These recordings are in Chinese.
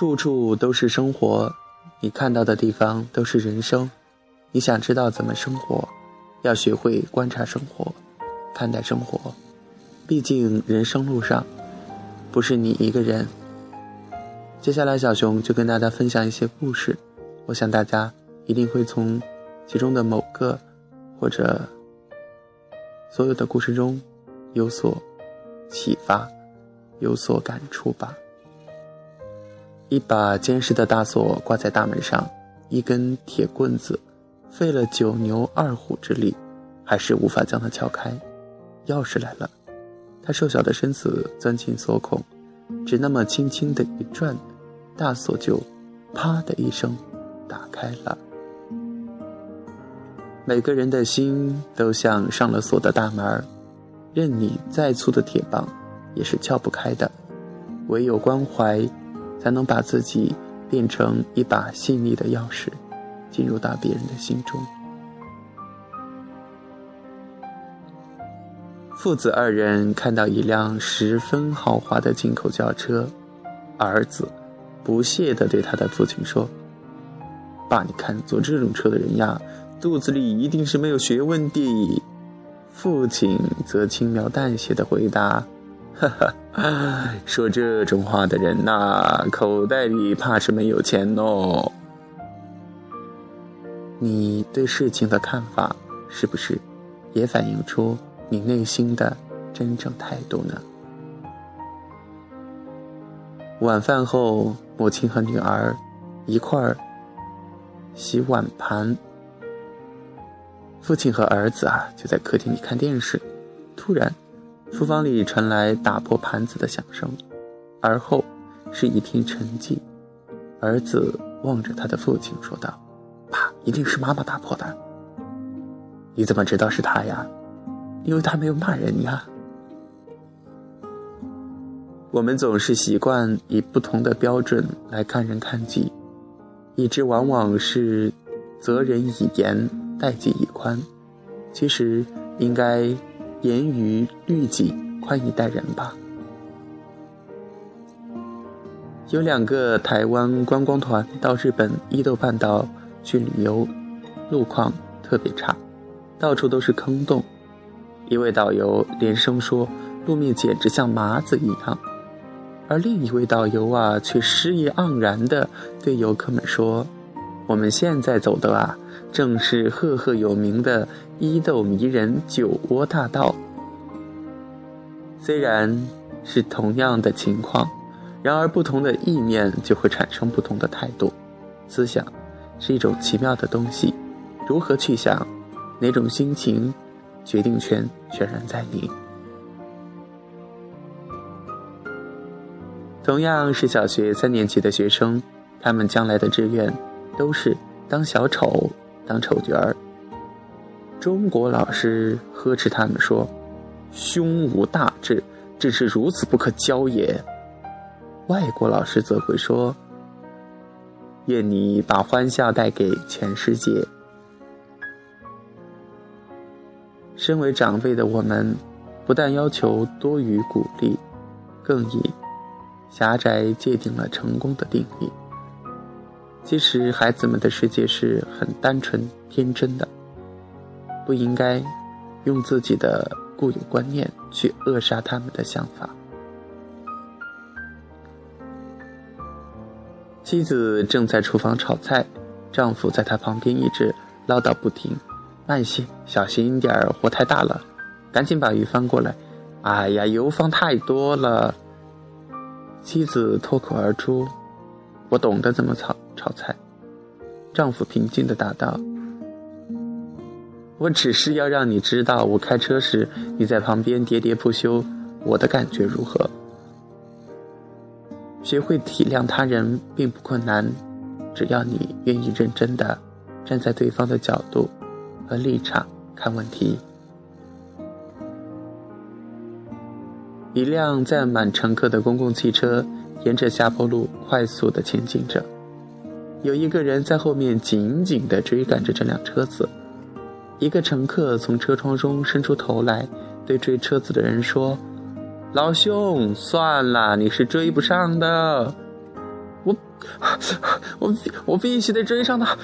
处处都是生活，你看到的地方都是人生。你想知道怎么生活，要学会观察生活，看待生活。毕竟人生路上，不是你一个人。接下来，小熊就跟大家分享一些故事，我想大家一定会从其中的某个或者所有的故事中有所启发，有所感触吧。一把坚实的大锁挂在大门上，一根铁棍子，费了九牛二虎之力，还是无法将它撬开。钥匙来了，他瘦小的身子钻进锁孔，只那么轻轻的一转，大锁就“啪”的一声打开了。每个人的心都像上了锁的大门，任你再粗的铁棒，也是撬不开的。唯有关怀。才能把自己变成一把细腻的钥匙，进入到别人的心中。父子二人看到一辆十分豪华的进口轿车，儿子不屑地对他的父亲说：“爸，你看坐这种车的人呀，肚子里一定是没有学问的。”父亲则轻描淡写的回答。哈哈，说这种话的人呐，口袋里怕是没有钱哦。你对事情的看法，是不是也反映出你内心的真正态度呢？晚饭后，母亲和女儿一块儿洗碗盘，父亲和儿子啊就在客厅里看电视，突然。厨房里传来打破盘子的响声，而后是一片沉寂。儿子望着他的父亲说道：“爸，一定是妈妈打破的。你怎么知道是他呀？因为他没有骂人呀。”我们总是习惯以不同的标准来看人看己，以致往往是责人以严，待己以宽。其实应该。严于律己，宽以待人吧。有两个台湾观光团到日本伊豆半岛去旅游，路况特别差，到处都是坑洞。一位导游连声说路面简直像麻子一样，而另一位导游啊却诗意盎然地对游客们说：“我们现在走的啊。”正是赫赫有名的伊豆迷人酒窝大道。虽然是同样的情况，然而不同的意念就会产生不同的态度。思想是一种奇妙的东西，如何去想，哪种心情，决定权全然在你。同样是小学三年级的学生，他们将来的志愿都是当小丑。当丑角儿，中国老师呵斥他们说：“胸无大志，正是如此不可教也。”外国老师则会说：“愿你把欢笑带给全世界。”身为长辈的我们，不但要求多于鼓励，更以狭窄界定了成功的定义。其实，孩子们的世界是很单纯、天真的，不应该用自己的固有观念去扼杀他们的想法。妻子正在厨房炒菜，丈夫在她旁边一直唠叨不停：“慢些，小心点儿，火太大了，赶紧把鱼翻过来。”“哎呀，油放太多了。”妻子脱口而出：“我懂得怎么炒。”炒菜，丈夫平静的答道：“我只是要让你知道，我开车时你在旁边喋喋不休，我的感觉如何。学会体谅他人并不困难，只要你愿意认真的站在对方的角度和立场看问题。”一辆载满乘客的公共汽车沿着下坡路快速的前进着。有一个人在后面紧紧地追赶着这辆车子，一个乘客从车窗中伸出头来，对追车子的人说：“老兄，算了，你是追不上的。”我 我我必须得追上他，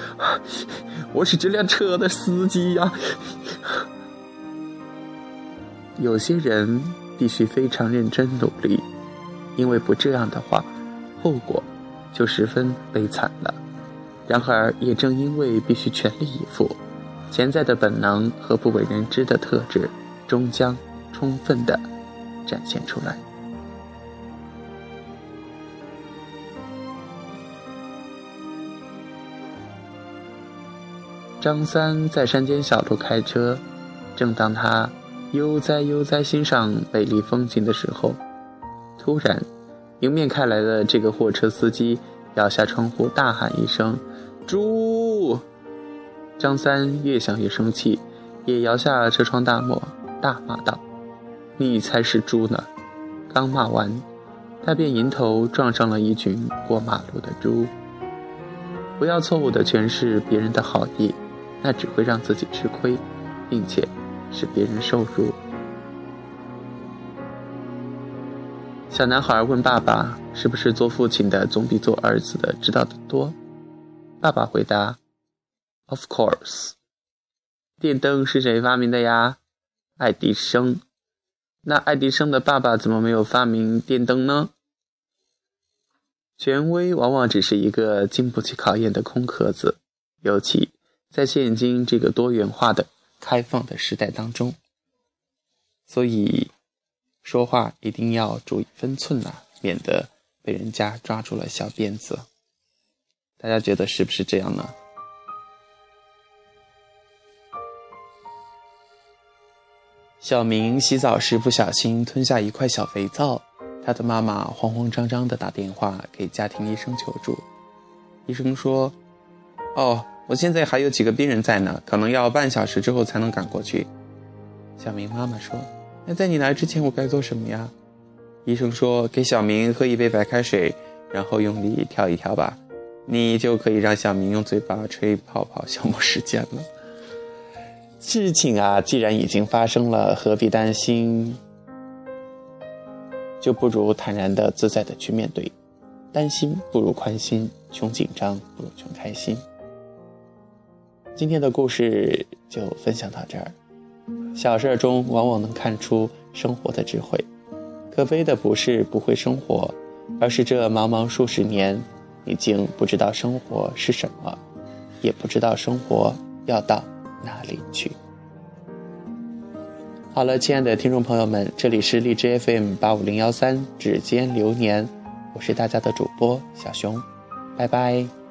我是这辆车的司机呀。有些人必须非常认真努力，因为不这样的话，后果就十分悲惨了。然而，也正因为必须全力以赴，潜在的本能和不为人知的特质，终将充分的展现出来。张三在山间小路开车，正当他悠哉悠哉欣赏美丽风景的时候，突然，迎面开来的这个货车司机摇下窗户，大喊一声：“猪！”张三越想越生气，也摇下车窗大骂，大骂道：“你才是猪呢！”刚骂完，他便迎头撞上了一群过马路的猪。不要错误地诠释别人的好意。那只会让自己吃亏，并且使别人受辱。小男孩问爸爸：“是不是做父亲的总比做儿子的知道的多？”爸爸回答：“Of course。”电灯是谁发明的呀？爱迪生。那爱迪生的爸爸怎么没有发明电灯呢？权威往往只是一个经不起考验的空壳子，尤其。在现今这个多元化的、开放的时代当中，所以说话一定要注意分寸呐，免得被人家抓住了小辫子。大家觉得是不是这样呢？小明洗澡时不小心吞下一块小肥皂，他的妈妈慌慌张张的打电话给家庭医生求助。医生说：“哦。”我现在还有几个病人在呢，可能要半小时之后才能赶过去。小明妈妈说：“那在你来之前，我该做什么呀？”医生说：“给小明喝一杯白开水，然后用力跳一跳吧，你就可以让小明用嘴巴吹泡泡消磨时间了。”事情啊，既然已经发生了，何必担心？就不如坦然的、自在的去面对。担心不如宽心，穷紧张不如穷开心。今天的故事就分享到这儿。小事中往往能看出生活的智慧。可悲的不是不会生活，而是这茫茫数十年，已经不知道生活是什么，也不知道生活要到哪里去。好了，亲爱的听众朋友们，这里是荔枝 FM 八五零幺三指尖流年，我是大家的主播小熊，拜拜。